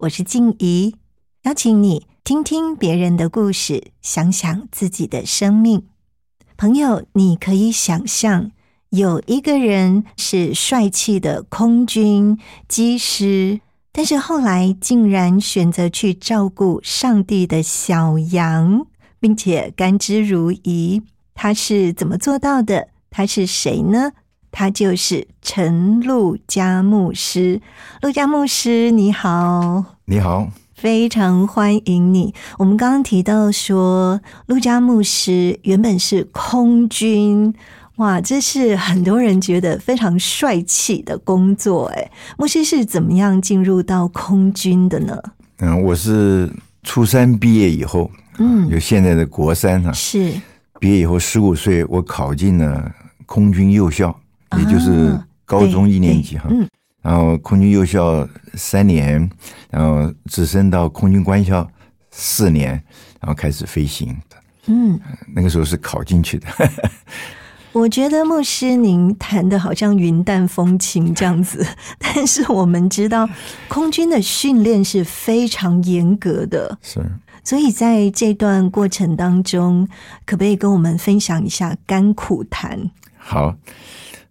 我是静怡，邀请你听听别人的故事，想想自己的生命。朋友，你可以想象有一个人是帅气的空军机师，但是后来竟然选择去照顾上帝的小羊，并且甘之如饴。他是怎么做到的？他是谁呢？他就是陈陆家牧师。陆家牧师，你好，你好，非常欢迎你。我们刚刚提到说，陆家牧师原本是空军，哇，这是很多人觉得非常帅气的工作。哎，牧师是怎么样进入到空军的呢？嗯，我是初三毕业以后，嗯，有现在的国三啊，是毕业以后十五岁，我考进了空军幼校。也就是高中一年级哈，然后空军幼校三年，然后直升到空军官校四年，然后开始飞行。嗯，那个时候是考进去的。我觉得牧师您谈的好像云淡风轻这样子，但是我们知道空军的训练是非常严格的，是。所以在这段过程当中，可不可以跟我们分享一下甘苦谈？好。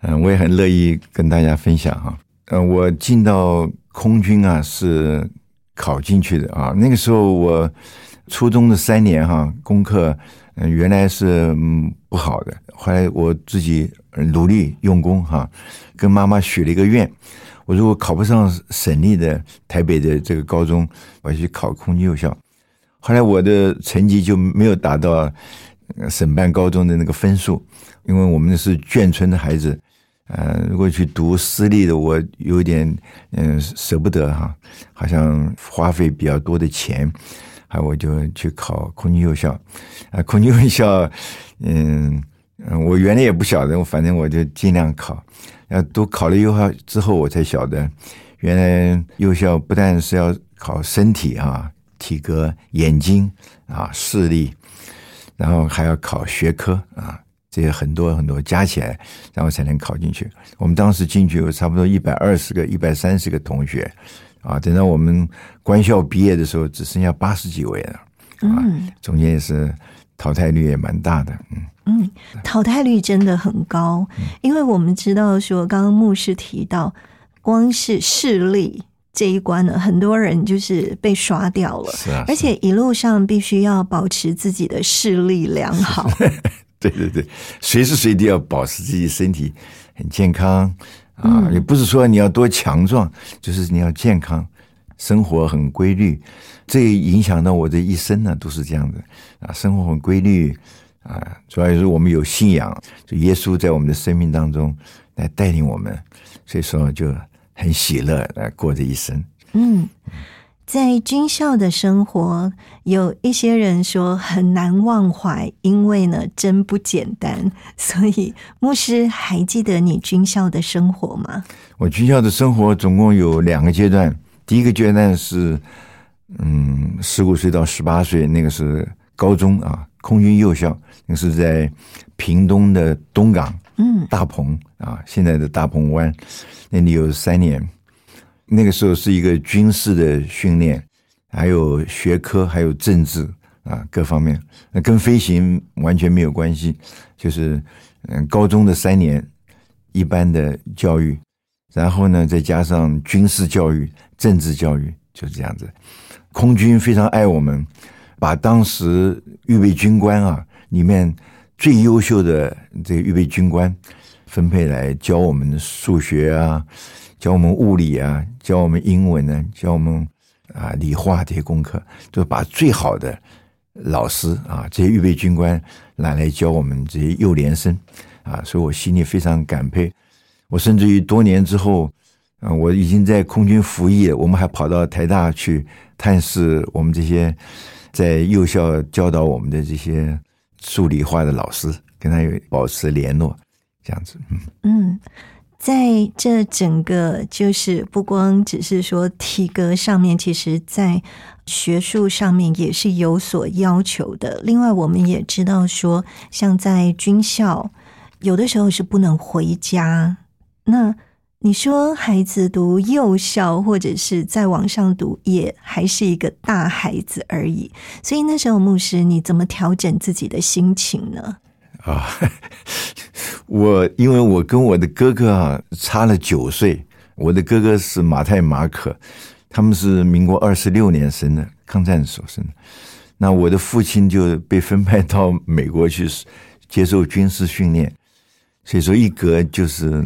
嗯，我也很乐意跟大家分享哈。嗯，我进到空军啊，是考进去的啊。那个时候我初中的三年哈，功课嗯原来是不好的，后来我自己努力用功哈，跟妈妈许了一个愿，我如果考不上省立的台北的这个高中，我去考空军幼校。后来我的成绩就没有达到省办高中的那个分数，因为我们是眷村的孩子。呃，如果去读私立的，我有点嗯舍不得哈，好像花费比较多的钱，还我就去考空军幼校，啊，空军幼校，嗯 嗯，我原来也不晓得，我反正我就尽量考，呃，都考了幼校之后，我才晓得，原来幼校不但是要考身体啊，体格、眼睛啊、视力，然后还要考学科啊。这些很多很多加起来，然后才能考进去。我们当时进去有差不多一百二十个、一百三十个同学，啊，等到我们官校毕业的时候，只剩下八十几位了。啊，中间也是淘汰率也蛮大的。嗯嗯，淘汰率真的很高，因为我们知道说，刚刚牧师提到，光是视力这一关呢，很多人就是被刷掉了。是啊，而且一路上必须要保持自己的视力良好。对对对，随时随地要保持自己身体很健康啊，也不是说你要多强壮，就是你要健康，生活很规律，这影响到我的一生呢，都是这样的啊，生活很规律啊，主要是我们有信仰，就耶稣在我们的生命当中来带领我们，所以说就很喜乐来过这一生。嗯。在军校的生活，有一些人说很难忘怀，因为呢，真不简单。所以，牧师还记得你军校的生活吗？我军校的生活总共有两个阶段，第一个阶段是，嗯，十五岁到十八岁，那个是高中啊，空军幼校，那是在屏东的东港，嗯，大鹏啊，现在的大鹏湾，那里有三年。那个时候是一个军事的训练，还有学科，还有政治啊，各方面，那跟飞行完全没有关系。就是嗯，高中的三年一般的教育，然后呢，再加上军事教育、政治教育，就是这样子。空军非常爱我们，把当时预备军官啊里面最优秀的这个预备军官分配来教我们数学啊，教我们物理啊，教我们英文呢，教我们啊理化这些功课，就把最好的老师啊这些预备军官拿来教我们这些幼联生啊，所以我心里非常感佩。我甚至于多年之后，啊，我已经在空军服役了，我们还跑到台大去探视我们这些在幼校教导我们的这些数理化的老师，跟他有保持联络，这样子，嗯。嗯，在这整个就是不光只是说体格上面，其实在学术上面也是有所要求的。另外，我们也知道说，像在军校，有的时候是不能回家。那你说孩子读幼校或者是在网上读，也还是一个大孩子而已。所以那时候牧师，你怎么调整自己的心情呢？啊，我因为我跟我的哥哥啊差了九岁，我的哥哥是马太马可，他们是民国二十六年生的，抗战时候生的。那我的父亲就被分派到美国去接受军事训练，所以说一隔就是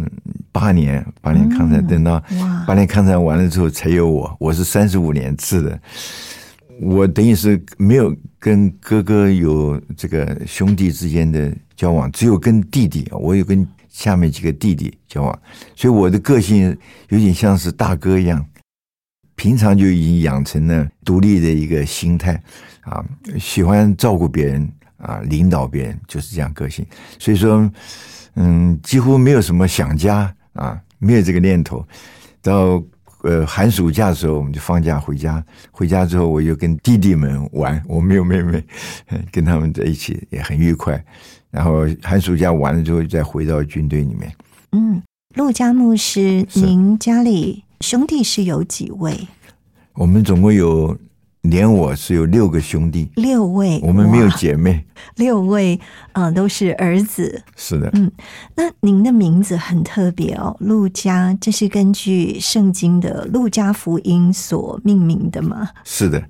八年，八年抗战，等到八年抗战完了之后才有我，我是三十五年制的。我等于是没有跟哥哥有这个兄弟之间的交往，只有跟弟弟，我有跟下面几个弟弟交往，所以我的个性有点像是大哥一样，平常就已经养成了独立的一个心态啊，喜欢照顾别人啊，领导别人，就是这样个性。所以说，嗯，几乎没有什么想家啊，没有这个念头，到。呃，寒暑假的时候，我们就放假回家。回家之后，我就跟弟弟们玩，我没有妹妹，跟他们在一起也很愉快。然后寒暑假完了之后，再回到军队里面。嗯，陆家牧师，您家里兄弟是有几位？我们总共有。连我是有六个兄弟，六位，我们没有姐妹，六位啊，都是儿子。是的，嗯，那您的名字很特别哦，陆家，这是根据圣经的《路加福音》所命名的吗？是的，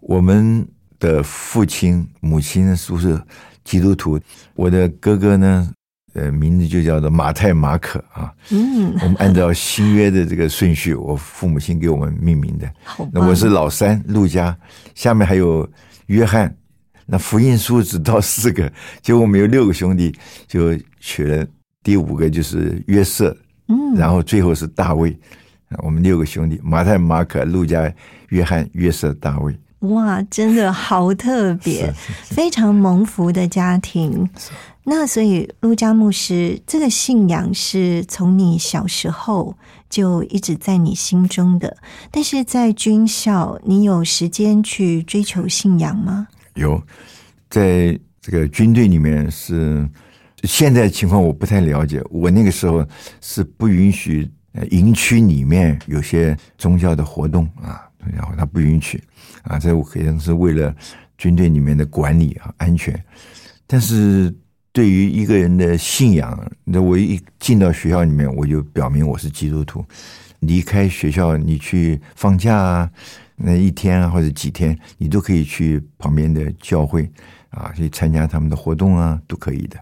我们的父亲、母亲都是基督徒，我的哥哥呢。呃，名字就叫做马太马可啊。嗯，我们按照新约的这个顺序，我父母亲给我们命名的。那我是老三，陆家，下面还有约翰。那福音书只到四个，结果我们有六个兄弟，就取了第五个就是约瑟。嗯，然后最后是大卫。我们六个兄弟：马太、马可、路加、约翰、约瑟、大卫。哇，真的好特别，非常蒙福的家庭。那所以，陆家牧师这个信仰是从你小时候就一直在你心中的。但是在军校，你有时间去追求信仰吗？有，在这个军队里面是现在情况我不太了解。我那个时候是不允许营区里面有些宗教的活动啊，然后他不允许啊，这可能是为了军队里面的管理啊安全，但是。对于一个人的信仰，那我一进到学校里面，我就表明我是基督徒。离开学校，你去放假啊，那一天啊或者几天，你都可以去旁边的教会啊，去参加他们的活动啊，都可以的。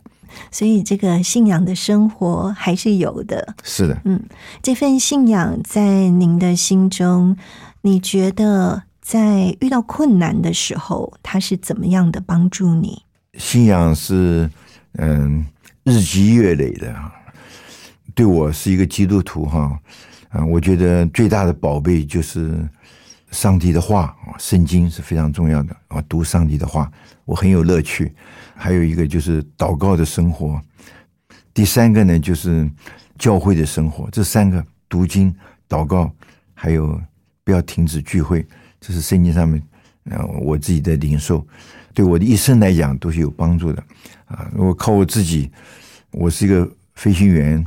所以，这个信仰的生活还是有的。是的，嗯，这份信仰在您的心中，你觉得在遇到困难的时候，他是怎么样的帮助你？信仰是。嗯，日积月累的，对我是一个基督徒哈，啊，我觉得最大的宝贝就是上帝的话啊，圣经是非常重要的啊，读上帝的话，我很有乐趣。还有一个就是祷告的生活，第三个呢就是教会的生活，这三个读经、祷告，还有不要停止聚会，这是圣经上面啊我自己的领受，对我的一生来讲都是有帮助的。啊！我靠我自己，我是一个飞行员，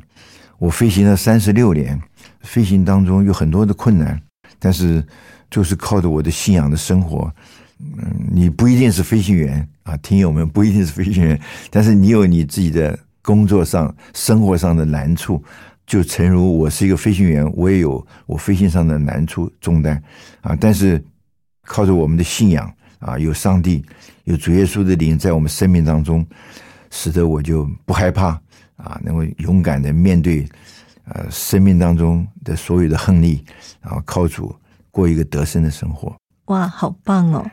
我飞行了三十六年，飞行当中有很多的困难，但是就是靠着我的信仰的生活。嗯，你不一定是飞行员啊，听友们不一定是飞行员，但是你有你自己的工作上、生活上的难处，就诚如我是一个飞行员，我也有我飞行上的难处重担啊。但是靠着我们的信仰啊，有上帝，有主耶稣的灵在我们生命当中，使得我就不害怕啊，能够勇敢的面对呃生命当中的所有的横逆，然后靠主过一个得胜的生活。哇，好棒哦！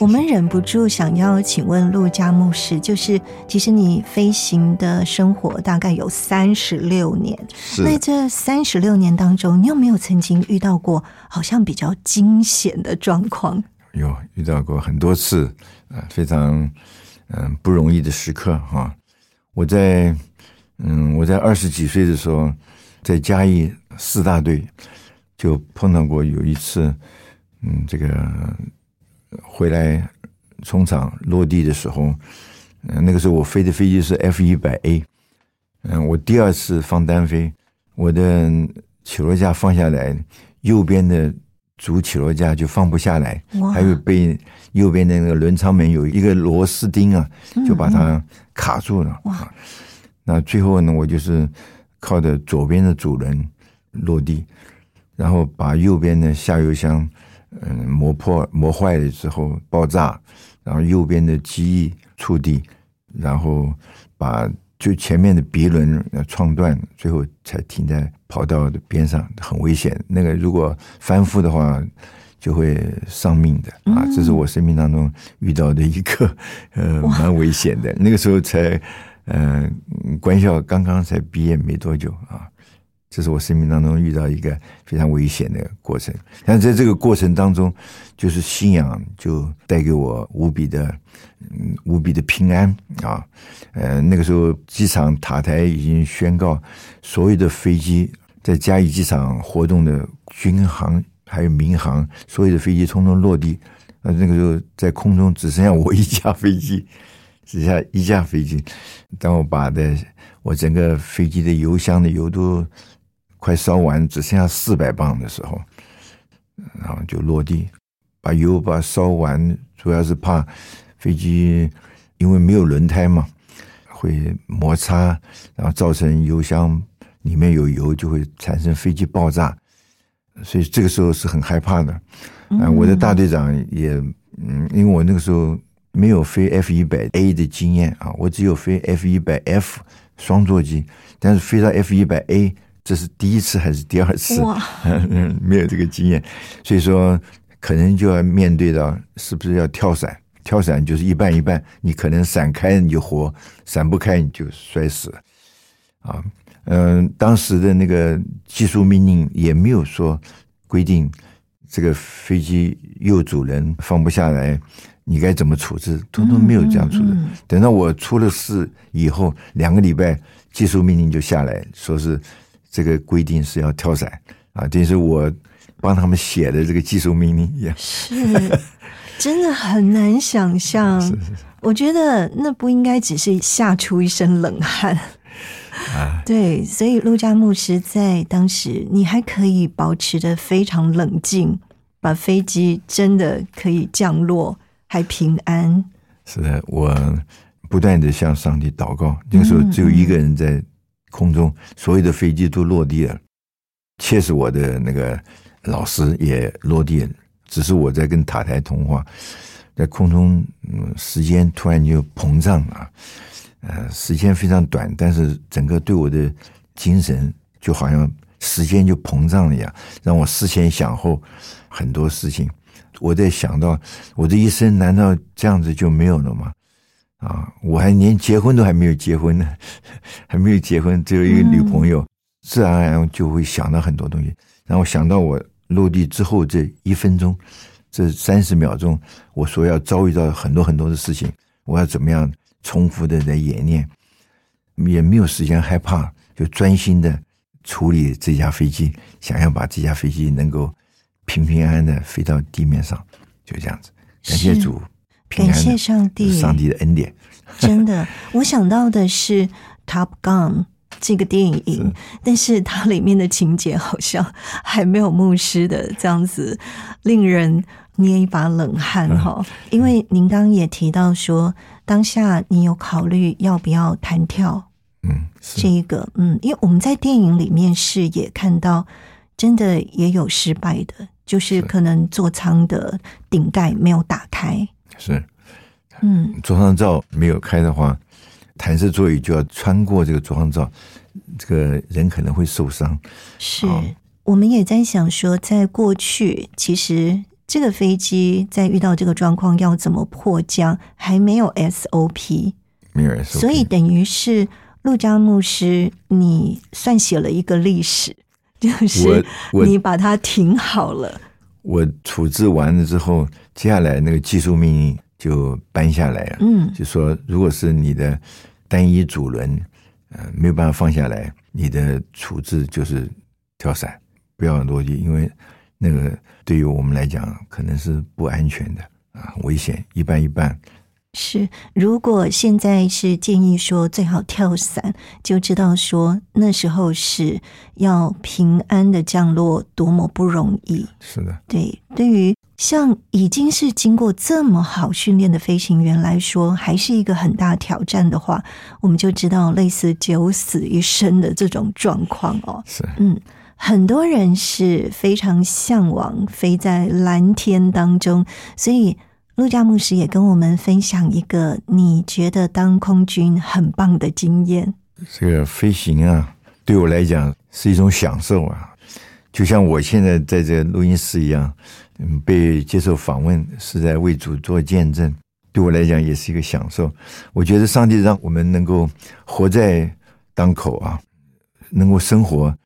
我们忍不住想要请问陆家牧师，就是其实你飞行的生活大概有三十六年，是那这三十六年当中，你有没有曾经遇到过好像比较惊险的状况？有遇到过很多次，呃，非常嗯、呃不容易的时刻哈、我在嗯我在二十几岁的时候，在嘉义四大队就碰到过有一次，嗯，这个回来冲场落地的时候，嗯、那个时候我飞的飞机是 F 一百 A，嗯，我第二次放单飞，我的起落架放下来，右边的主起落架就放不下来，还有被右边的那个轮舱门有一个螺丝钉啊，就把它卡住了。那最后呢，我就是靠着左边的主轮落地，然后把右边的下油箱嗯磨破磨坏了之后爆炸，然后右边的机翼触地，然后把就前面的鼻轮呃撞断，最后才停在跑道的边上，很危险。那个如果翻覆的话，就会丧命的啊！这是我生命当中遇到的一个呃蛮危险的。那个时候才呃官校刚刚才毕业没多久啊，这是我生命当中遇到一个非常危险的过程。但在这个过程当中，就是信仰就带给我无比的嗯无比的平安啊。呃，那个时候机场塔台已经宣告，所有的飞机在嘉义机场活动的军航还有民航，所有的飞机通通落地。呃，那个时候在空中只剩下我一架飞机，只下一架飞机。当我把的我整个飞机的油箱的油都快烧完，只剩下四百磅的时候，然后就落地，把油把它烧完，主要是怕飞机因为没有轮胎嘛，会摩擦，然后造成油箱里面有油，就会产生飞机爆炸，所以这个时候是很害怕的。啊、我的大队长也，嗯，因为我那个时候没有飞 F 一百 A 的经验啊，我只有飞 F 一百 F 双座机，但是飞到 F 一百 A，这是第一次还是第二次？没有这个经验，所以说可能就要面对到是不是要跳伞？跳伞就是一半一半，你可能闪开你就活，闪不开你就摔死了啊。嗯、当时的那个技术命令也没有说规定这个飞机右主人放不下来，你该怎么处置，通通没有这样处置。等到我出了事以后，两个礼拜技术命令就下来，说是这个规定是要跳伞啊，等于是我帮他们写的这个技术命令一样。是，真的很难想象。是是是我觉得那不应该只是吓出一身冷汗。啊，对，所以陆家牧师在当时，你还可以保持的非常冷静，把飞机真的可以降落，还平安。是的，我不断的向上帝祷告。那个时候只有一个人在空中，所有的飞机都落地了，切实我的那个老师也落地了，只是我在跟塔台通话，在空中，嗯，时间突然就膨胀了。呃，时间非常短，但是整个对我的精神就好像时间就膨胀了一样，让我思前想后很多事情。我在想到我这一生难道这样子就没有了吗？啊，我还连结婚都还没有结婚呢，还没有结婚，只有一个女朋友，自然而然就会想到很多东西。然后想到我落地之后这一分钟，这三十秒钟，我所要遭遇到很多很多的事情，我要怎么样重复的在演练，也没有时间害怕，就专心的处理这架飞机，想要把这架飞机能够平平安安的飞到地面上，就这样子。感谢主，平安感谢上帝，上帝的恩典。真的，我想到的是《Top Gun》这个电影，但是它里面的情节好像还没有牧师的这样子，令人捏一把冷汗哈。因为您刚刚也提到说，当下你有考虑要不要弹跳嗯，这一个，嗯，因为我们在电影里面是也看到，真的也有失败的，就是。可能座舱的顶盖没有打开，是。嗯，座舱罩没有开的话，弹射座椅就要穿过这个座舱罩，这个人可能会受伤。是。好，我们也在想说，在过去，其实这个飞机在遇到这个状况要怎么迫降，还没有 SOP，没有 SOP，，所以等于是陆家牧师，你算写了一个历史，就是你把它停好了，我处置完了之后，接下来那个技术命令就搬下来了。嗯就说如果是你的单一主轮，呃，没有办法放下来，你的处置就是跳伞，不要落地，因为那个对于我们来讲可能是不安全的啊，危险，一半一半。是，如果现在是建议说最好跳伞，就知道说那时候是要平安的降落，多么不容易。是的，对，对于像已经是经过这么好训练的飞行员来说，还是一个很大挑战的话，我们就知道类似九死一生的这种状况哦。是嗯，很多人是非常向往飞在蓝天当中，所以陆家牧师也跟我们分享一个你觉得当空军很棒的经验。这个飞行啊，对我来讲是一种享受啊，就像我现在在这个录音室一样，嗯，被接受访问是在为主做见证，对我来讲也是一个享受。我觉得上帝让我们能够活在当口啊，能够生活，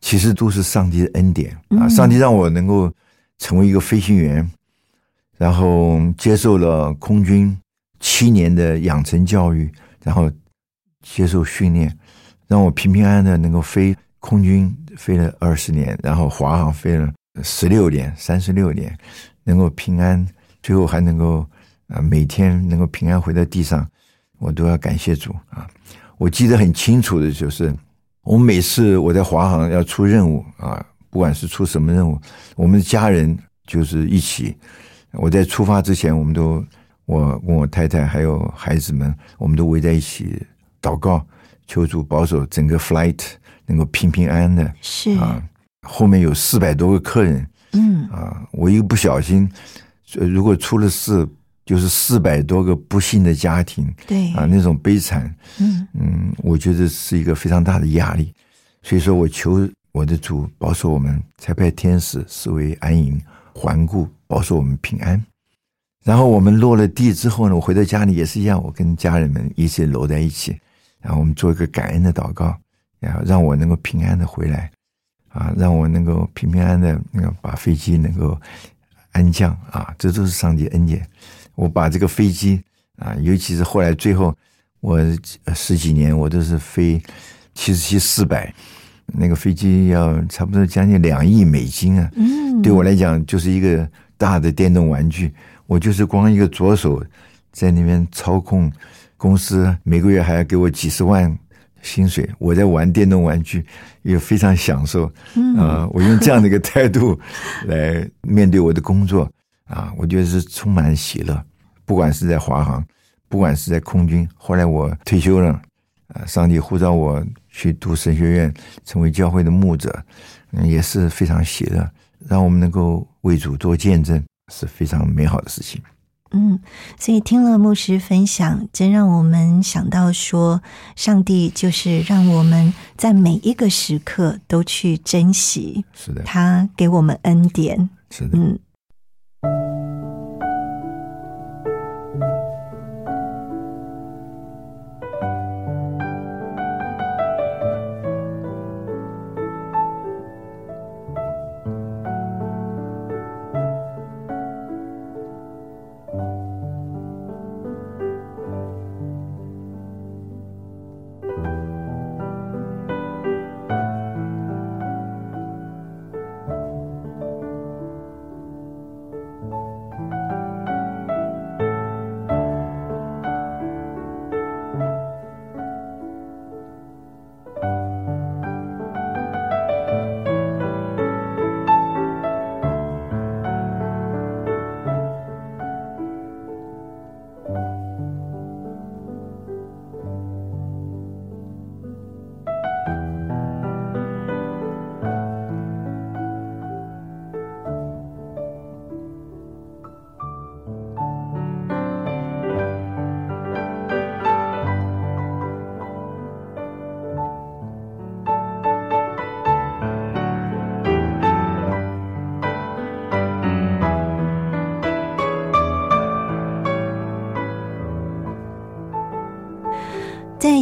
其实都是上帝的恩典啊。嗯上帝让我能够成为一个飞行员，然后接受了空军七年的养成教育，然后接受训练，让我平平安安的能够飞空军飞了二十年，然后华航飞了十六年、三十六年，能够平安，最后还能够啊每天能够平安回到地上，我都要感谢主啊！我记得很清楚的就是，我每次我在华航要出任务啊，不管是出什么任务，我们的家人就是一起。我在出发之前，我们都我跟我太太还有孩子们，我们都围在一起祷告，求主保守整个 flight 能够平平安安的是，啊。后面有四百多个客人嗯，啊，我一个不小心，呃如果出了事，就是四百多个不幸的家庭对，啊，那种悲惨，嗯，嗯，我觉得是一个非常大的压力，所以说我求我的主保守我们，才派天使视为安营环顾，保守我们平安。然后我们落了地之后呢，我回到家里也是一样，我跟家人们一起搂在一起，然后我们做一个感恩的祷告，然后让我能够平安的回来，啊，让我能够平平安安的那个把飞机能够安降啊，这都是上帝恩典。我把这个飞机啊，尤其是后来最后我呃十几年我都是飞七十七四百，那个飞机要差不多将近两亿美金啊，嗯，对我来讲就是一个大的电动玩具。我就是光一个左手在那边操控，公司每个月还要给我几十万薪水，我在玩电动玩具，也非常享受。嗯啊、我用这样的一个态度 来面对我的工作啊，我觉得是充满喜乐。不管是在华航，不管是在空军，后来我退休了，啊，上帝呼召我去读神学院，成为教会的牧者，嗯，也是非常喜乐，让我们能够为主做见证，是非常美好的事情。嗯，所以听了牧师分享，真让我们想到说，上帝就是让我们在每一个时刻都去珍惜是的，他给我们恩典。是的。嗯，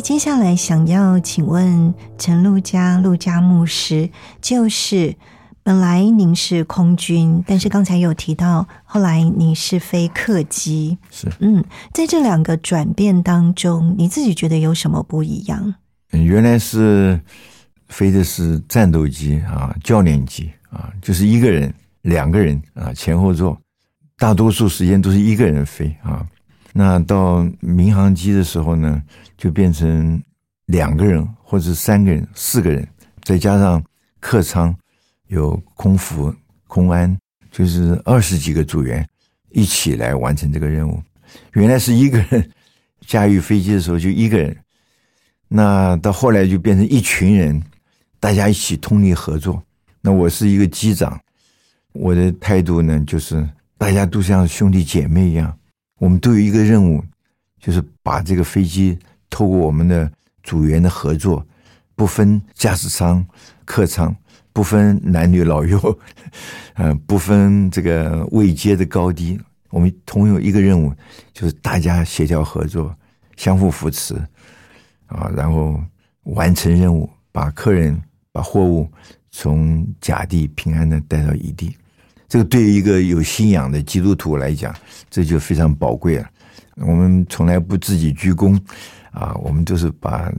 接下来想要请问陈陆家陆家牧师，就是本来您是空军，但是刚才有提到，后来你是飞客机，是，嗯，在这两个转变当中，你自己觉得有什么不一样？嗯原来是飞的是战斗机啊，教练机啊，就是一个人、两个人啊，前后座，大多数时间都是一个人飞啊。那到民航机的时候呢，就变成两个人或者三个人、四个人，再加上客舱有空服、空安，就是二十几个组员一起来完成这个任务。原来是一个人驾驭飞机的时候就一个人，那到后来就变成一群人，大家一起通力合作。那我是一个机长，我的态度呢就是大家都像兄弟姐妹一样，我们都有一个任务，就是把这个飞机透过我们的组员的合作，不分驾驶舱、客舱，不分男女老幼，呃，不分这个位阶的高低，我们同有一个任务，就是大家协调合作，相互扶持，啊，然后完成任务，把客人、把货物从甲地平安的带到乙地。这个对于一个有信仰的基督徒来讲，这就非常宝贵了。我们从来不自己鞠躬，啊，我们都是把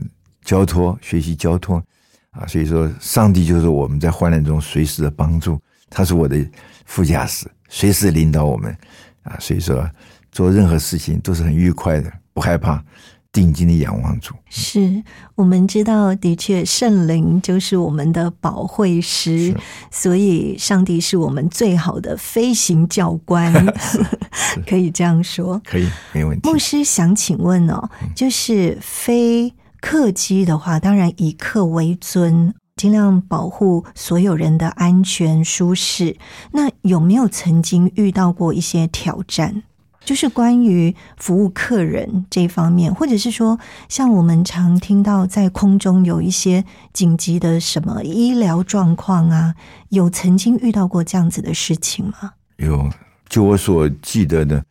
交托学习交托，啊，所以说上帝就是我们在患难中随时的帮助，他是我的副驾驶，随时领导我们，啊，所以说做任何事情都是很愉快的，不害怕，定睛的仰望主。是我们知道，的确圣灵就是我们的保惠师，所以上帝是我们最好的飞行教官，可以这样说。可以，没问题。牧师想请问哦，就是飞客机的话，当然以客为尊，尽量保护所有人的安全舒适。那有没有曾经遇到过一些挑战？就是关于服务客人这方面，或者是说，像我们常听到在空中有一些紧急的什么医疗状况啊，有曾经遇到过这样子的事情吗？有，就我所记得的，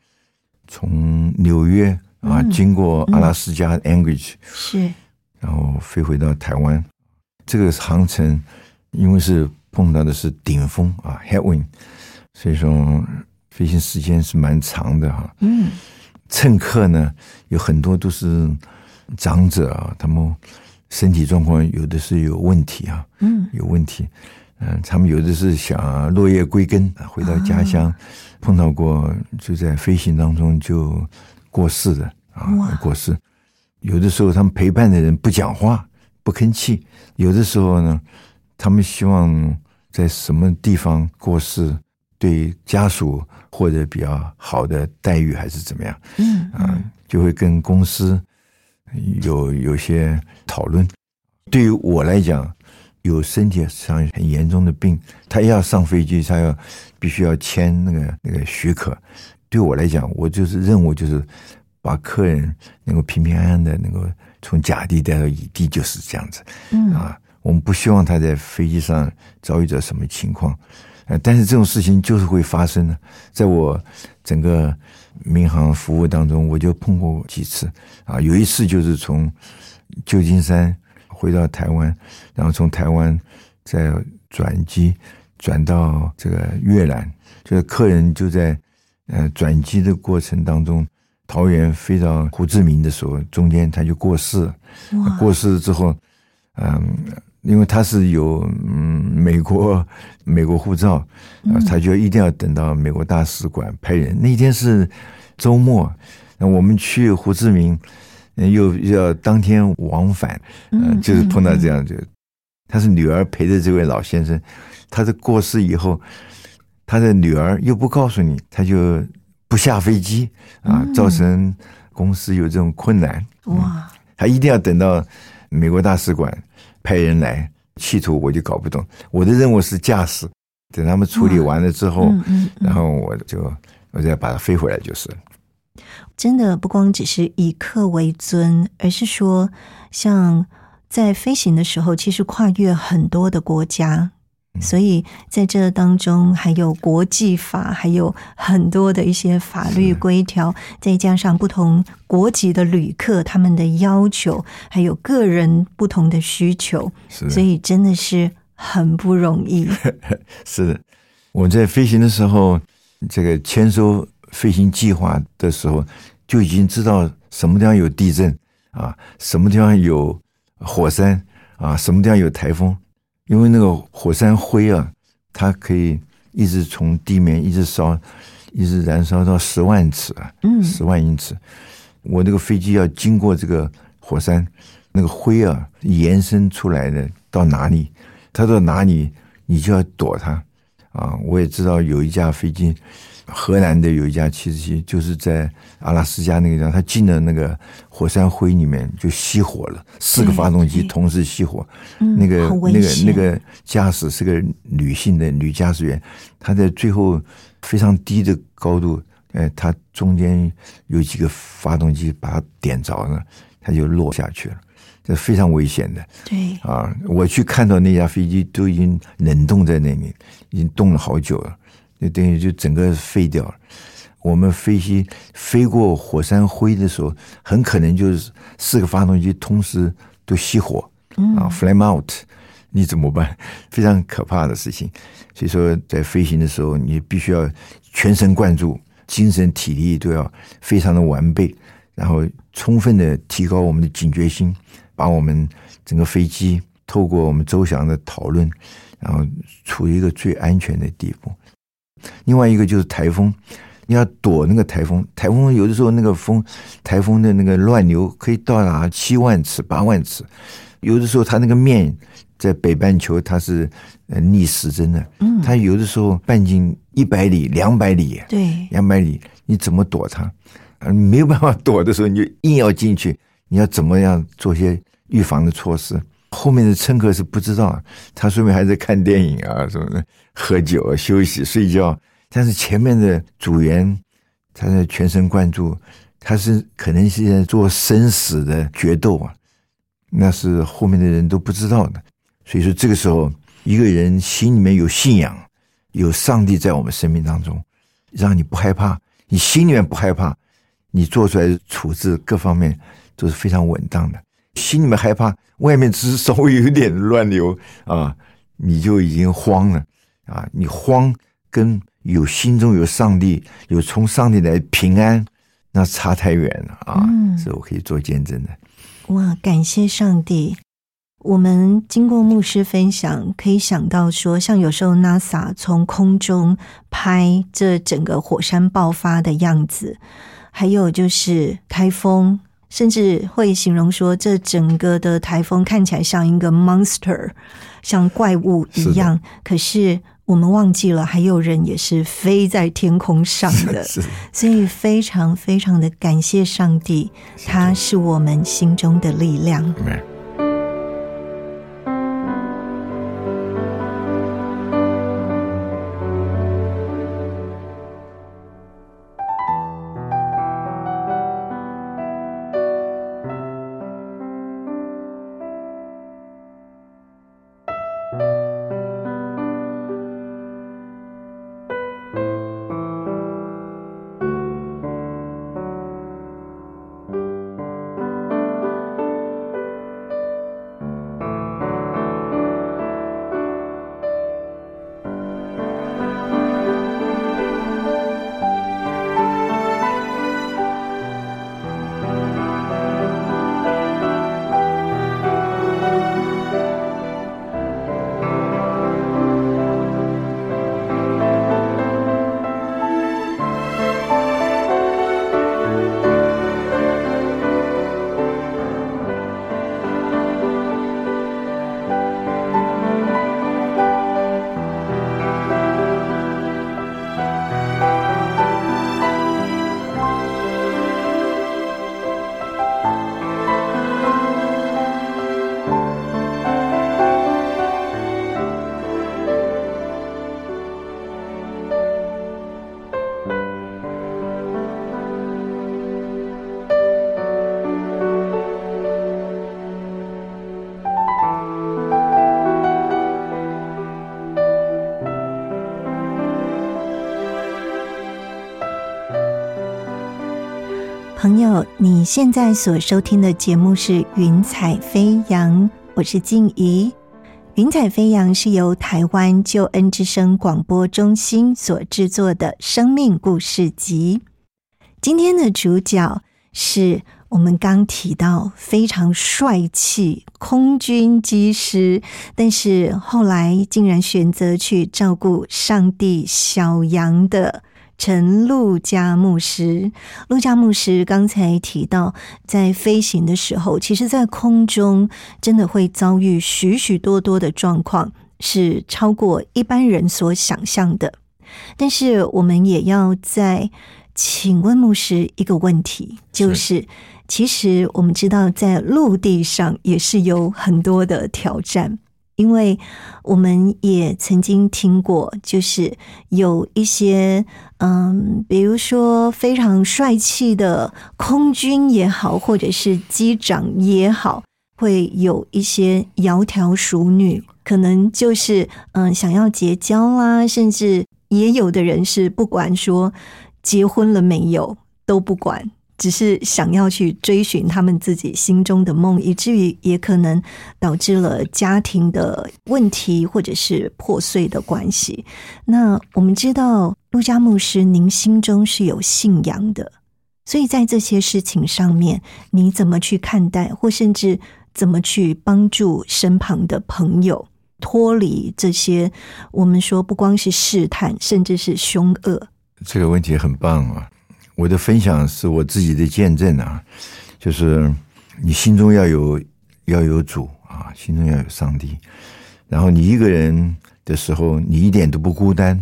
从纽约啊，经过阿拉斯加 Anchorage，是，然后飞回到台湾，这个航程因为是碰到的是顶风啊 headwind，所以说飞行时间是蛮长的哈。嗯，乘客呢有很多都是长者啊，他们身体状况有的是有问题啊，嗯，有问题。嗯，他们有的是想落叶归根，回到家乡，碰到过就在飞行当中就过世的啊，过世。有的时候他们陪伴的人不讲话，不吭气；有的时候呢，他们希望在什么地方过世，对家属或者比较好的待遇，还是怎么样？嗯啊，就会跟公司有有些讨论。对于我来讲，有身体上很严重的病，他要上飞机，他要必须要签那个那个许可，对我来讲，我就是任务就是把客人能够平平安安的能够从甲地带到乙地，就是这样子。嗯啊，我们不希望他在飞机上遭遇着什么情况，呃，但是这种事情就是会发生的。在我整个民航服务当中，我就碰过几次啊，有一次就是从旧金山回到台湾，然后从台湾再转机转到这个越南，就是客人就在呃转机的过程当中，桃园飞到胡志明的时候，中间他就过世了。过世之后，嗯，因为他是有嗯美国 美国护照，啊，他就一定要等到美国大使馆派人。那天是周末，那我们去胡志明，呃又又要当天往返，呃，嗯就是碰到这样就，他是女儿陪着这位老先生，他的过世以后，他的女儿又不告诉你，他就不下飞机啊，嗯。造成公司有这种困难。哇，他一定要等到美国大使馆派人来，企图我就搞不懂。我的任务是驾驶，等他们处理完了之后，嗯然后我就我再把它飞回来就是。真的不光只是以客为尊，而是说，像在飞行的时候，其实跨越很多的国家，嗯所以在这当中还有国际法，还有很多的一些法律规条，再加上不同国籍的旅客他们的要求，还有个人不同的需求，是。所以真的是很不容易。是的，我在飞行的时候，这个签收飞行计划的时候，就已经知道什么地方有地震啊，什么地方有火山啊，什么地方有台风，因为那个火山灰啊，它可以一直从地面一直烧，一直燃烧到十万尺啊，嗯十万英尺。我那个飞机要经过这个火山，那个灰啊延伸出来的到哪里，它到哪里你就要躲它啊！我也知道有一架飞机，荷兰的有一架七十七，就是在阿拉斯加那个地方，它进了那个火山灰里面就熄火了，四个发动机同时熄火。嗯那个那个那个驾驶是个女性的女驾驶员，她在最后非常低的高度，呃，她中间有几个发动机把它点着了，她就落下去了，这非常危险的对，啊！我去看到那架飞机都已经冷冻在那里，已经冻了好久了，就等于就整个废掉了。我们飞机飞过火山灰的时候，很可能就是四个发动机同时都熄火，啊，flame out，你怎么办？非常可怕的事情。所以说，在飞行的时候，你必须要全神贯注，精神体力都要非常的完备，然后充分的提高我们的警觉心，把我们整个飞机透过我们周详的讨论，然后处于一个最安全的地步。另外一个就是台风，你要躲那个台风。台风有的时候那个风，台风的那个乱流可以到达七万尺、八万尺，有的时候它那个面在北半球它是呃逆时针的，嗯，它有的时候半径一百里、两百里，对，两百里，你怎么躲它？没有办法躲的时候，你就硬要进去，你要怎么样做些预防的措施？后面的乘客是不知道，他说明还在看电影啊什么的，喝酒、啊、休息、睡觉。但是前面的组员，他在全神贯注，他是可能是在做生死的决斗啊，那是后面的人都不知道的。所以说，这个时候一个人心里面有信仰，有上帝在我们生命当中，让你不害怕，你心里面不害怕，你做出来的处置各方面都是非常稳当的。心里面害怕，外面只是稍微有点乱流啊，你就已经慌了啊！你慌跟有心中有上帝，有从上帝来平安，那差太远了啊！嗯是我可以做见证的。哇，感谢上帝！我们经过牧师分享，可以想到说，像有时候 NASA 从空中拍这整个火山爆发的样子，还有就是台风，甚至会形容说，这整个的台风看起来像一个 monster，像怪物一样。可是我们忘记了，还有人也是飞在天空上的。所以非常非常的感谢上帝，他是我们心中的力量。你现在所收听的节目是《云彩飞扬》，我是静怡。《云彩飞扬》是由台湾救恩之声广播中心所制作的生命故事集。今天的主角是我们刚提到非常帅气空军机师，但是后来竟然选择去照顾上帝小羊的。陈陆家牧师，陆家牧师刚才提到，在飞行的时候，其实，在空中真的会遭遇许许多多的状况，是超过一般人所想象的。但是，我们也要在请问牧师一个问题，就是，其实我们知道，在陆地上也是有很多的挑战。因为我们也曾经听过，就是有一些嗯，比如说非常帅气的空军也好，或者是机长也好，会有一些窈窕淑女，可能就是嗯想要结交啦，甚至也有的人是不管说结婚了没有都不管。只是想要去追寻他们自己心中的梦，以至于也可能导致了家庭的问题，或者是破碎的关系。那我们知道，陆家牧师，您心中是有信仰的，所以在这些事情上面，你怎么去看待，或甚至怎么去帮助身旁的朋友脱离这些？我们说，不光是试探，甚至是凶恶。这个问题很棒啊！我的分享是我自己的见证啊，就是你心中要有要有主啊，心中要有上帝，然后你一个人的时候，你一点都不孤单，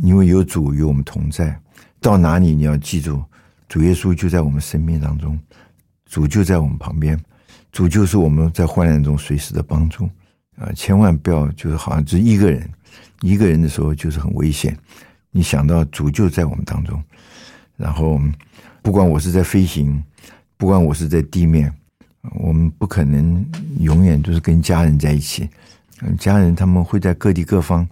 因为有主与我们同在。到哪里你要记住，主耶稣就在我们生命当中，主就在我们旁边，主就是我们在患难中随时的帮助啊！千万不要就是好像只一个人，一个人的时候就是很危险。你想到主就在我们当中。然后，不管我是在飞行，不管我是在地面，我们不可能永远都是跟家人在一起。家人他们会在各地各方。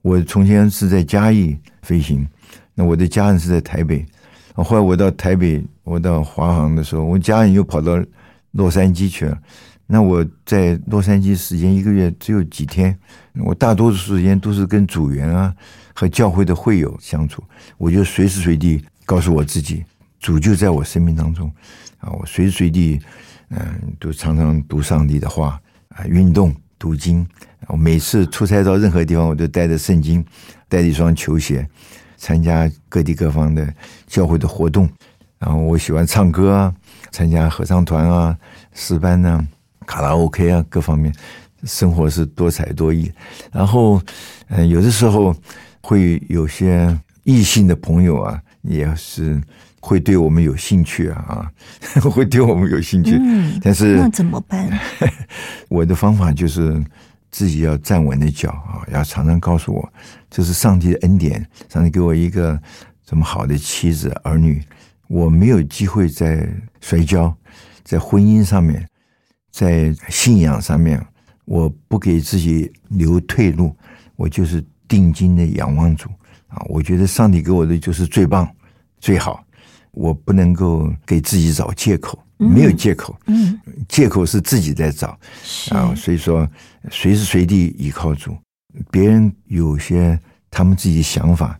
我从前是在嘉义飞行，那我的家人是在台北。后来我到台北，我到华航的时候，我家人又跑到洛杉矶去了。那我在洛杉矶时间一个月只有几天，我大多数时间都是跟组员啊和教会的会友相处，我就随时随地。告诉我自己，主就在我生命当中啊！我随时随地，嗯，都常常读上帝的话啊，运动、读经。我每次出差到任何地方，我都带着圣经，带着一双球鞋，参加各地各方的教会的活动。然后我喜欢唱歌啊，参加合唱团啊、诗班呢、卡拉 OK 啊，各方面生活是多彩多艺。然后，嗯，有的时候会有些异性的朋友啊。也是会对我们有兴趣啊，会对我们有兴趣。嗯，但是那怎么办？我的方法就是自己要站稳的脚啊，要常常告诉我，这是上帝的恩典，上帝给我一个这么好的妻子儿女，我没有机会在摔跤，在婚姻上面，在信仰上面，我不给自己留退路，我就是定睛的仰望主啊！我觉得上帝给我的就是最棒。最好，我不能够给自己找借口，没有借口，嗯，借口是自己在找，啊，所以说随时随地依靠主。别人有些他们自己的想法，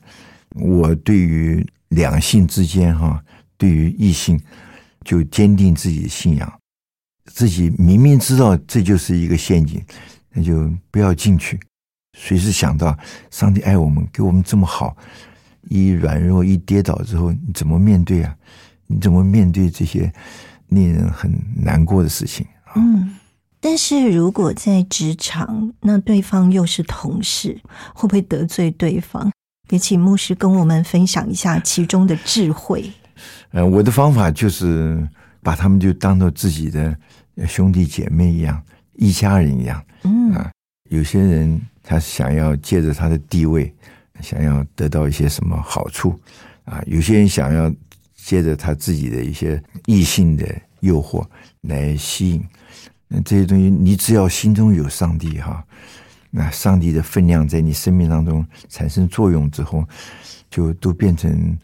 我对于两性之间哈，对于异性，就坚定自己的信仰，自己明明知道这就是一个陷阱，那就不要进去。随时想到上帝爱我们，给我们这么好。一软弱一跌倒之后，你怎么面对啊？你怎么面对这些令人很难过的事情？嗯，但是如果在职场，那对方又是同事，会不会得罪对方？也请牧师跟我们分享一下其中的智慧。呃，我的方法就是把他们就当做自己的兄弟姐妹一样，一家人一样。嗯啊，有些人他想要借着他的地位。想要得到一些什么好处啊？有些人想要借着他自己的一些异性的诱惑来吸引，那这些东西，你只要心中有上帝哈，那上帝的分量在你生命当中产生作用之后，就都变成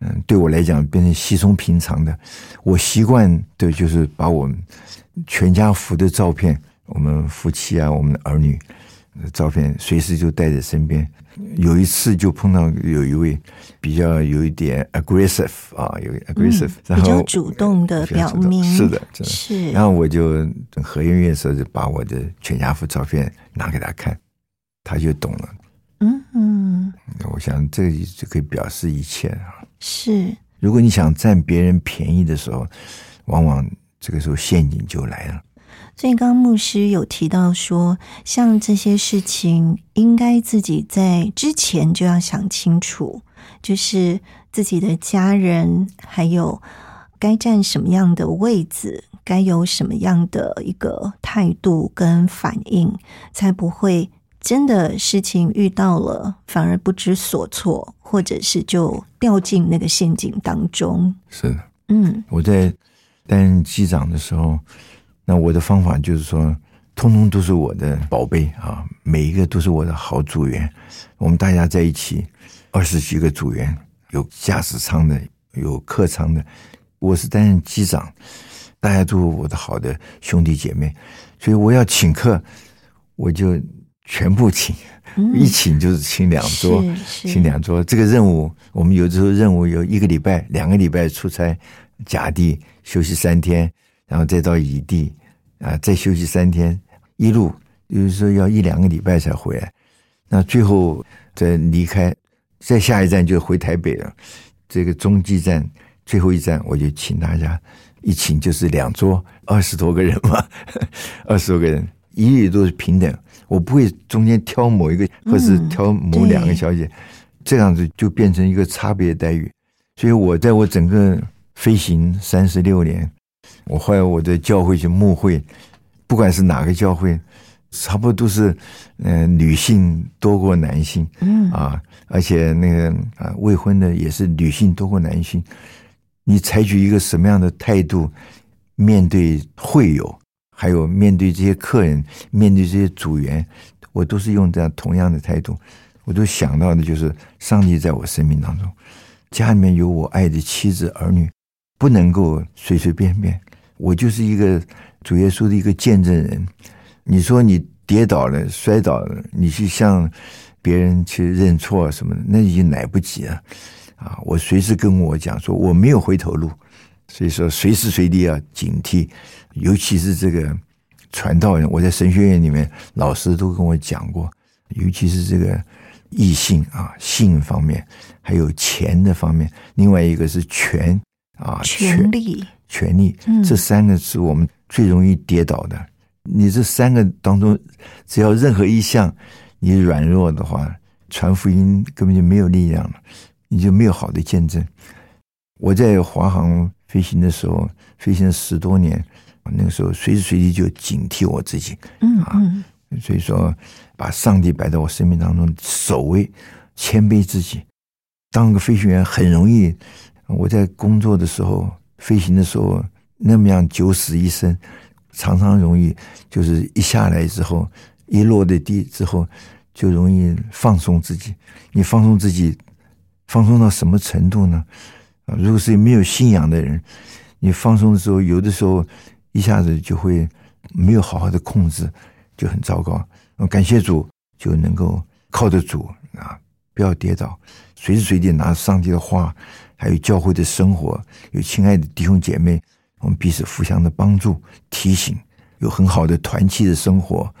嗯，对我来讲变成稀松平常的。我习惯的就是把我们全家福的照片，我们夫妻啊，我们的儿女的照片，随时就带在身边。有一次就碰到有一位比较有一点 aggressive 啊，有 aggressive，、然后嗯比较主动的表明是的，真的是然后我就和颜悦色的把我的全家福照片拿给他看，他就懂了。嗯嗯，我想这就可以表示一切啊。是如果你想占别人便宜的时候，往往这个时候陷阱就来了。所以，刚刚牧师有提到说，像这些事情，应该自己在之前就要想清楚，就是自己的家人，还有该站什么样的位置，该有什么样的一个态度跟反应，才不会真的事情遇到了，反而不知所措，或者是就掉进那个陷阱当中。是的，嗯我在担任机长的时候，那我的方法就是说，通通都是我的宝贝啊，每一个都是我的好组员。我们大家在一起，二十几个组员，有驾驶舱的，有客舱的。我是担任机长，大家都是我的好的兄弟姐妹，所以我要请客，我就全部请，一请就是请两桌，请两桌。这个任务，我们有的时候任务有一个礼拜、两个礼拜出差，甲地休息三天，然后再到乙地啊，再休息三天，一路有的时候要一两个礼拜才回来。那最后再离开，再下一站就回台北了。这个中继站最后一站，我就请大家一请就是两桌，二十多个人嘛，二十多个人，一律都是平等，我不会中间挑某一个，或是挑某两个小姐，这样子就变成一个差别待遇。所以我在我整个飞行三十六年，我后来我的教会去牧会，不管是哪个教会，差不多都是，呃，女性多过男性，嗯啊，而且那个啊未婚的也是女性多过男性。你采取一个什么样的态度面对会友，还有面对这些客人，面对这些组员，我都是用这样同样的态度。我都想到的就是上帝在我生命当中，家里面有我爱的妻子儿女，不能够随随便便。我就是一个主耶稣的一个见证人。你说你跌倒了、摔倒了，你去向别人去认错什么的，那已经来不及了。啊，我随时跟我讲说我没有回头路，所以说随时随地要警惕，尤其是这个传道人，我在神学院里面老师都跟我讲过，尤其是这个异性啊性方面，还有钱的方面，另外一个是权啊权力，权利嗯，这三个是我们最容易跌倒的。你这三个当中，只要任何一项你软弱的话，传福音根本就没有力量了，你就没有好的见证。我在华航飞行的时候，飞行了十多年，那个时候随时随地就警惕我自己，嗯嗯所以说把上帝摆在我生命当中首位，谦卑自己。当个飞行员很容易，我在工作的时候、飞行的时候那么样九死一生，常常容易就是一下来之后，一落的地之后，就容易放松自己。你放松自己，放松到什么程度呢？啊，如果是没有信仰的人，你放松的时候，有的时候一下子就会没有好好的控制，就很糟糕。感谢主，就能够靠着主啊，不要跌倒，随时随地拿上帝的话，还有教会的生活，有亲爱的弟兄姐妹，我们彼此互相的帮助、提醒，有很好的团契的生活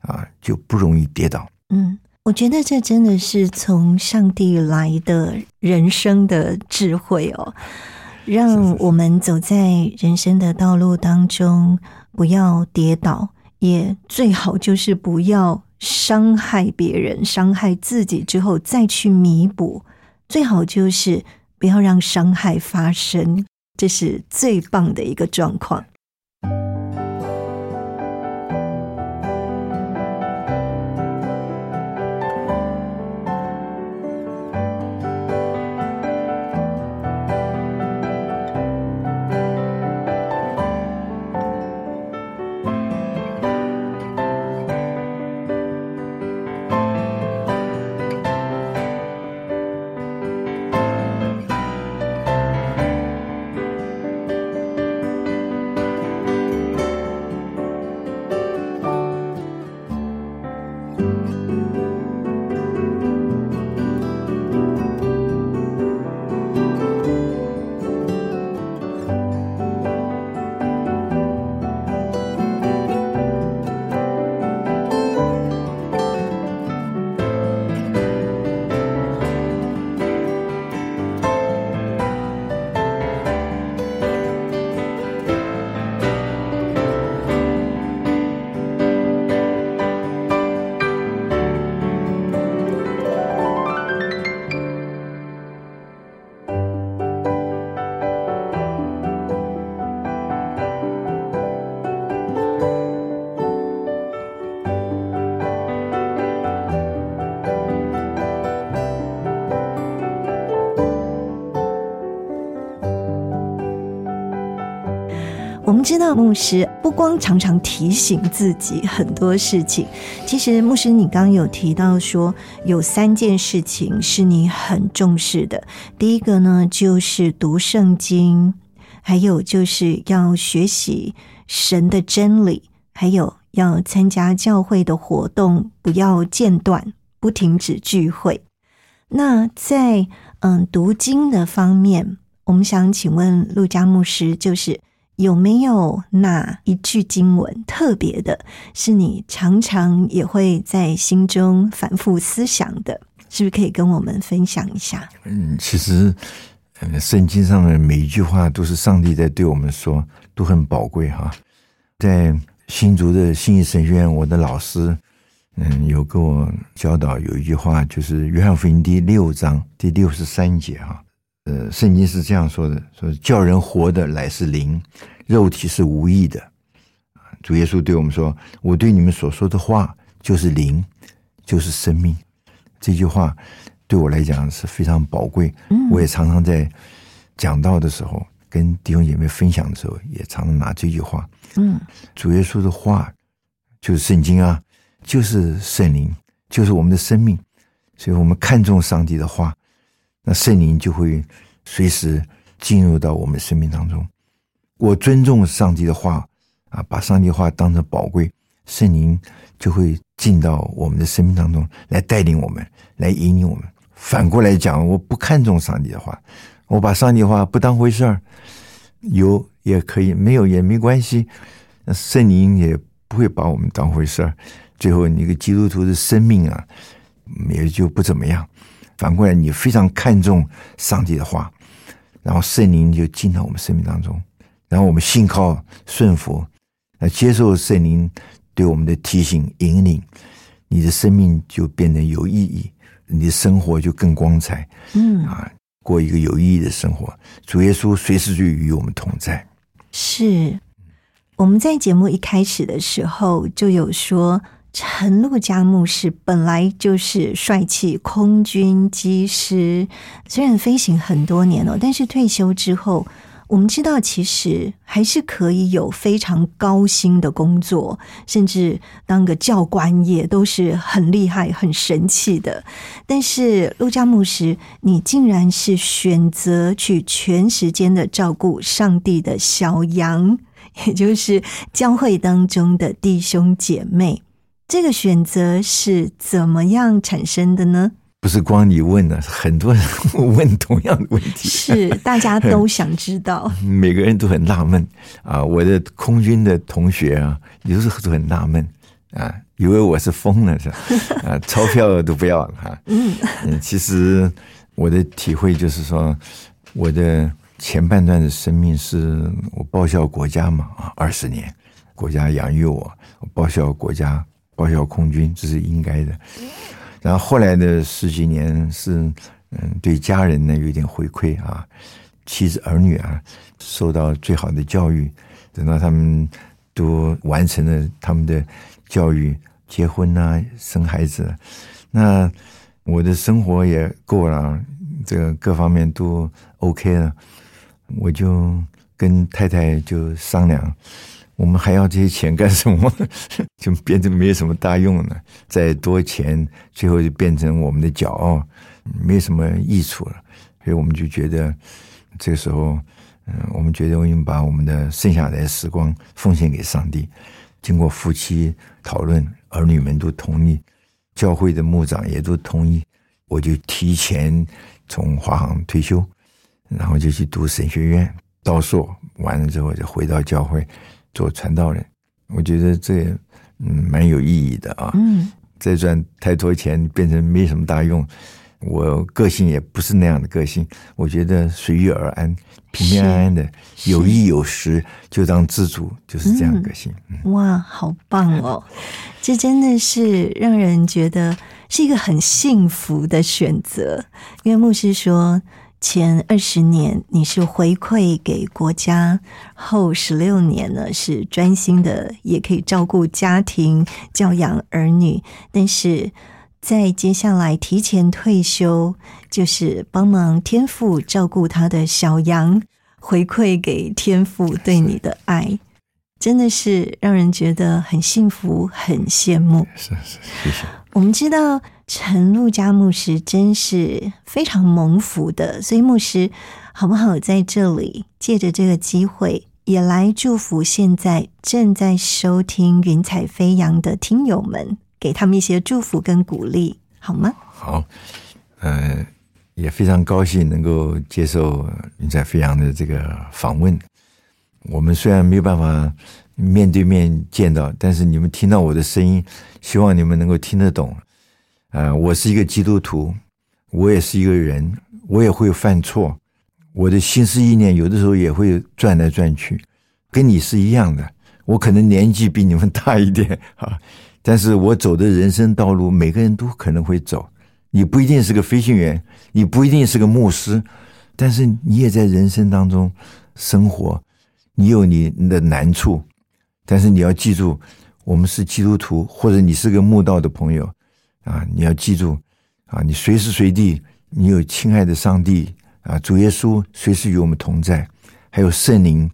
啊，就不容易跌倒。嗯，我觉得这真的是从上帝来的人生的智慧哦，让我们走在人生的道路当中，不要跌倒，也最好就是不要伤害别人、伤害自己之后再去弥补，最好就是不要让伤害发生，这是最棒的一个状况。知道牧师不光常常提醒自己很多事情，其实牧师你刚有提到说有三件事情是你很重视的。第一个呢，就是读圣经，还有就是要学习神的真理，还有要参加教会的活动，不要间断，不停止聚会。那在嗯读经的方面，我们想请问陆家牧师，就是有没有哪一句经文特别的，是你常常也会在心中反复思想的？是不是可以跟我们分享一下？嗯，其实，嗯，圣经上面每一句话都是上帝在对我们说，都很宝贵哈。在新竹的新义神学院，我的老师。嗯，有跟我教导有一句话，就是《约翰福音》第六章第六十三节哈。呃，圣经是这样说的：说叫人活的乃是灵，肉体是无益的。主耶稣对我们说：“我对你们所说的话就是灵，就是生命。”这句话对我来讲是非常宝贵。嗯，我也常常在讲道的时候，跟弟兄姐妹分享的时候，也常常拿这句话。嗯，主耶稣的话就是圣经啊。就是圣灵，就是我们的生命，所以我们看重上帝的话，那圣灵就会随时进入到我们生命当中。我尊重上帝的话啊，把上帝话当成宝贵，圣灵就会进到我们的生命当中来带领我们，来引领我们。反过来讲，我不看重上帝的话，我把上帝话不当回事儿，有也可以，没有也没关系，那圣灵也不会把我们当回事儿。最后，你个基督徒的生命啊，也就不怎么样。反过来，你非常看重上帝的话，然后圣灵就进到我们生命当中，然后我们信靠顺服，来接受圣灵对我们的提醒引领，你的生命就变得有意义，你的生活就更光彩。嗯啊，过一个有意义的生活。主耶稣随时就与我们同在。是我们在节目一开始的时候就有说。陈陆家牧师本来就是帅气空军机师，虽然飞行很多年了，但是退休之后，我们知道其实还是可以有非常高薪的工作，甚至当个教官也都是很厉害、很神气的。但是陆家牧师，你竟然是选择去全时间的照顾上帝的小羊，也就是教会当中的弟兄姐妹。这个选择是怎么样产生的呢？不是光你问的，很多人问同样的问题，是大家都想知道，每个人都很纳闷啊。我的空军的同学啊，有时候都很纳闷啊，以为我是疯了是吧？啊，钞票都不要了哈。嗯嗯，其实我的体会就是说，我的前半段的生命是我报效国家嘛啊，二十年，国家养育我，我报效国家。报效空军，这是应该的。然后后来的十几年是，嗯，对家人呢有点回馈啊，妻子儿女啊受到最好的教育，等到他们都完成了他们的教育，结婚啊，生孩子，那我的生活也够了，这个各方面都 OK 了，我就跟太太就商量。我们还要这些钱干什么？就变成没有什么大用了。再多钱，最后就变成我们的骄傲，没什么益处了。所以我们就觉得，这个时候，嗯，我们觉得我们把我们的剩下来的时光奉献给上帝。经过夫妻讨论，儿女们都同意，教会的牧长也都同意，我就提前从华航退休，然后就去读神学院，到硕完了之后就回到教会。做传道人，我觉得这嗯蛮有意义的啊。嗯，再赚太多钱变成没什么大用。我个性也不是那样的个性，我觉得随遇而安，平平安安的，有衣有食就当知足，就是这样的个性。哇，好棒哦！这真的是让人觉得是一个很幸福的选择。因为牧师说。前二十年你是回馈给国家，后十六年呢是专心的，也可以照顾家庭、教养儿女。但是在接下来提前退休，就是帮忙天父照顾他的小羊，回馈给天父对你的爱。真的是让人觉得很幸福、很羡慕。是是，谢谢。我们知道陈陆家牧师真是非常蒙福的，所以牧师好不好在这里借着这个机会，也来祝福现在正在收听《云彩飞扬》的听友们，给他们一些祝福跟鼓励，好吗？好，呃，也非常高兴能够接受云彩飞扬的这个访问。我们虽然没有办法面对面见到，但是你们听到我的声音，希望你们能够听得懂。啊、我是一个基督徒，我也是一个人，我也会犯错，我的心思意念有的时候也会转来转去，跟你是一样的。我可能年纪比你们大一点啊，但是我走的人生道路，每个人都可能会走。你不一定是个飞行员，你不一定是个牧师，但是你也在人生当中生活，你有你的难处，但是你要记住，我们是基督徒，或者你是个慕道的朋友啊，你要记住啊，你随时随地你有亲爱的上帝啊，主耶稣随时与我们同在，还有圣灵，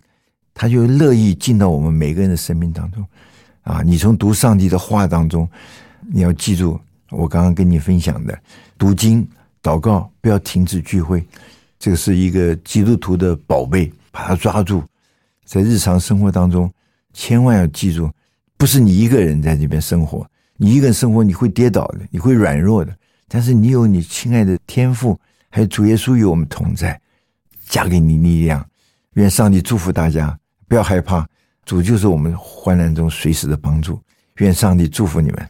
他就乐意进到我们每个人的生命当中啊。你从读上帝的话当中，你要记住我刚刚跟你分享的，读经、祷告，不要停止聚会，这个是一个基督徒的宝贝，把它抓住。在日常生活当中，千万要记住，不是你一个人在这边生活，你一个人生活你会跌倒的，你会软弱的，但是你有你亲爱的天赋，还有主耶稣与我们同在，加给你力量。愿上帝祝福大家，不要害怕，主就是我们患难中随时的帮助。愿上帝祝福你们。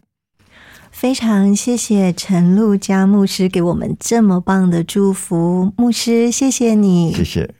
非常谢谢陈露佳牧师给我们这么棒的祝福，牧师谢谢你，谢谢。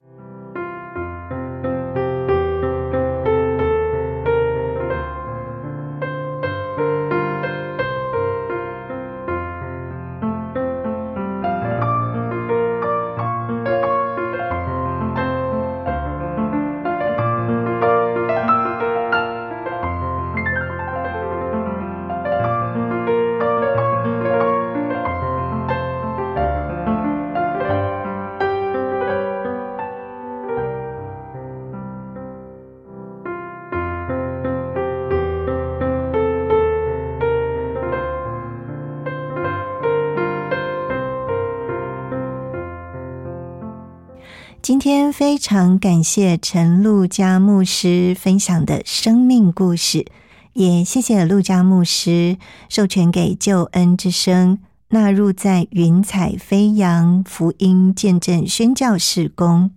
非常感谢陈陆家牧师分享的生命故事，也谢谢陆家牧师授权给救恩之声纳入在云彩飞扬福音见证宣教事工。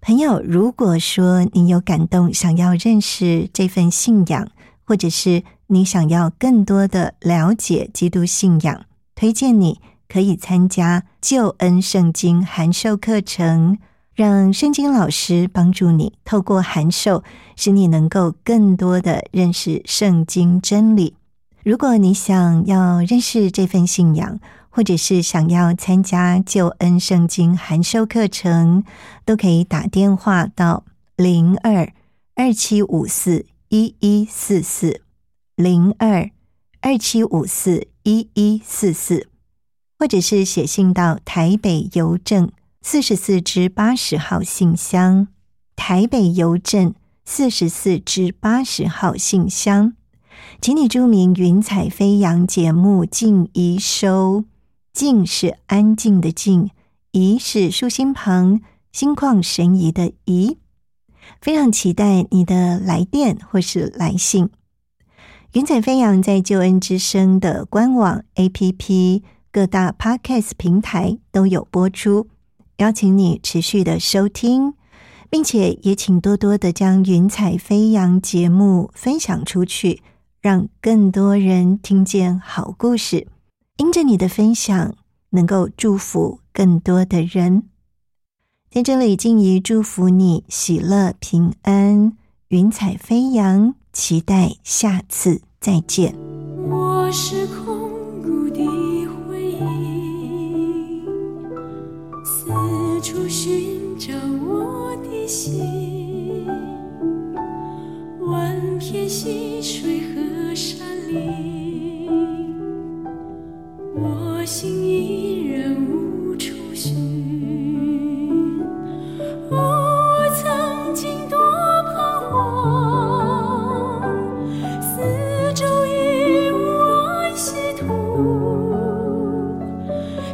朋友，如果说你有感动，想要认识这份信仰，或者是你想要更多的了解基督信仰，推荐你可以参加救恩圣经函授课程。让圣经老师帮助你，透过函授，使你能够更多的认识圣经真理。如果你想要认识这份信仰，或者是想要参加救恩圣经函授课程，都可以打电话到零二二七五四一一四四零二二七五四一一四四，或者是写信到台北邮政。四十四至八十号信箱，台北邮政四十四至八十号信箱，请你注明“云彩飞扬”节目静怡收。静是安静的静，怡是竖心旁，心旷神怡的怡。非常期待你的来电或是来信。云彩飞扬在救恩之声的官网、APP、各大 Podcast 平台都有播出。邀请你持续的收听，并且也请多多的将《云彩飞扬》节目分享出去，让更多人听见好故事。因着你的分享，能够祝福更多的人。在这里，静怡祝福你喜乐平安，云彩飞扬。期待下次再见。我是心，水山，我心依然无处寻。我，曾经多彷徨，四周一无安息土，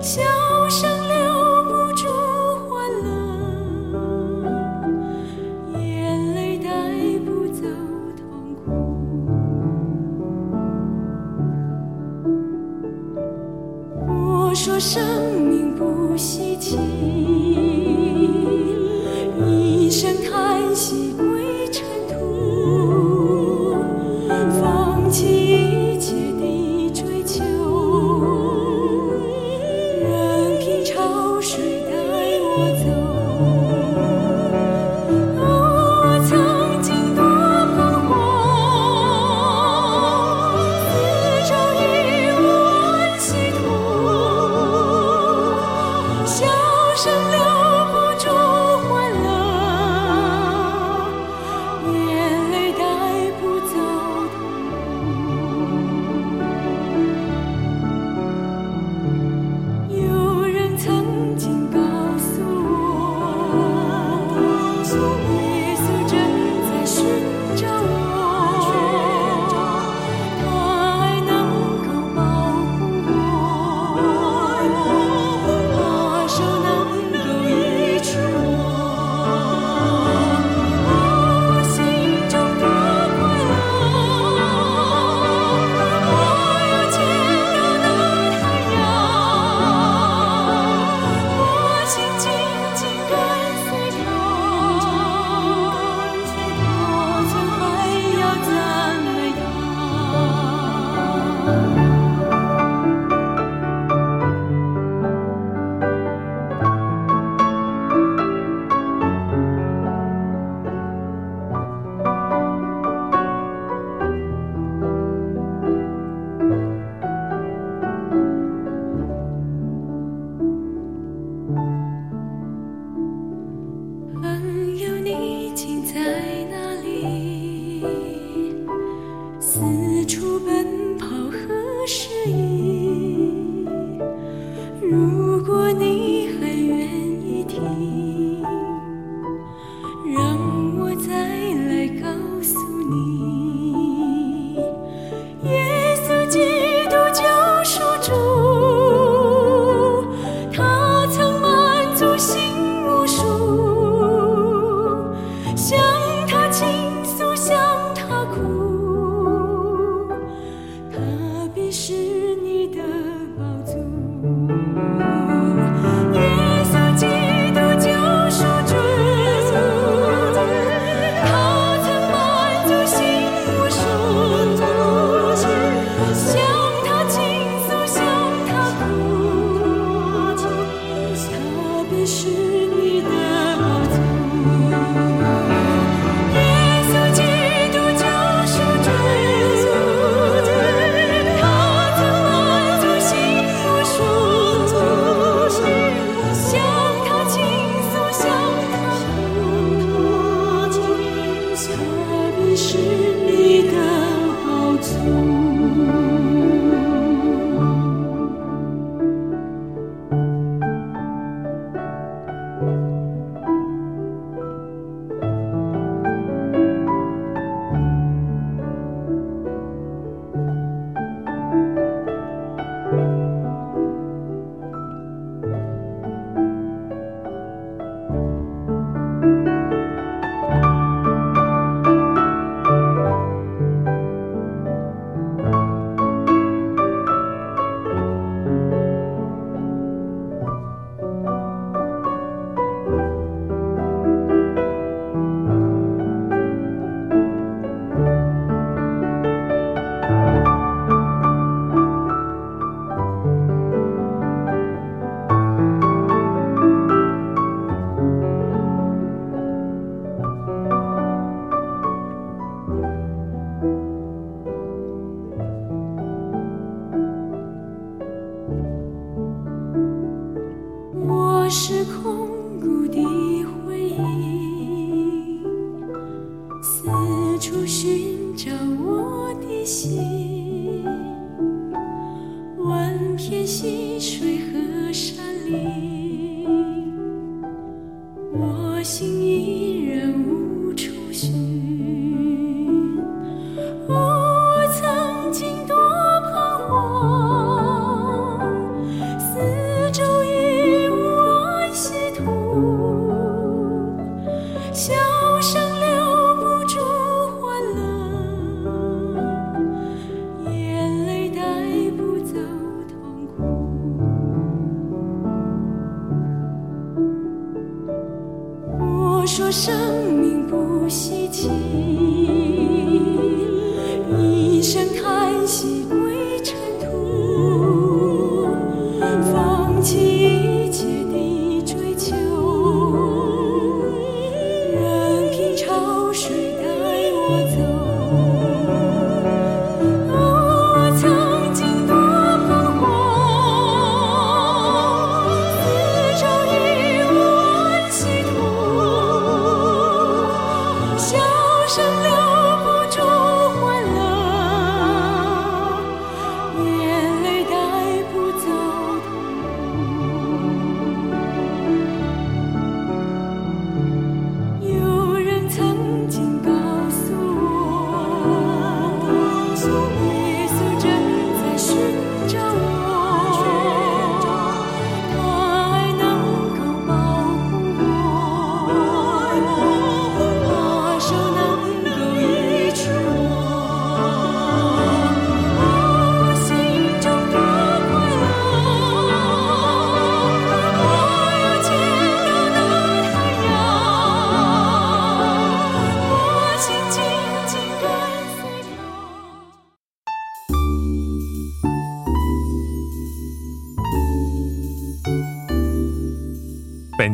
笑声流。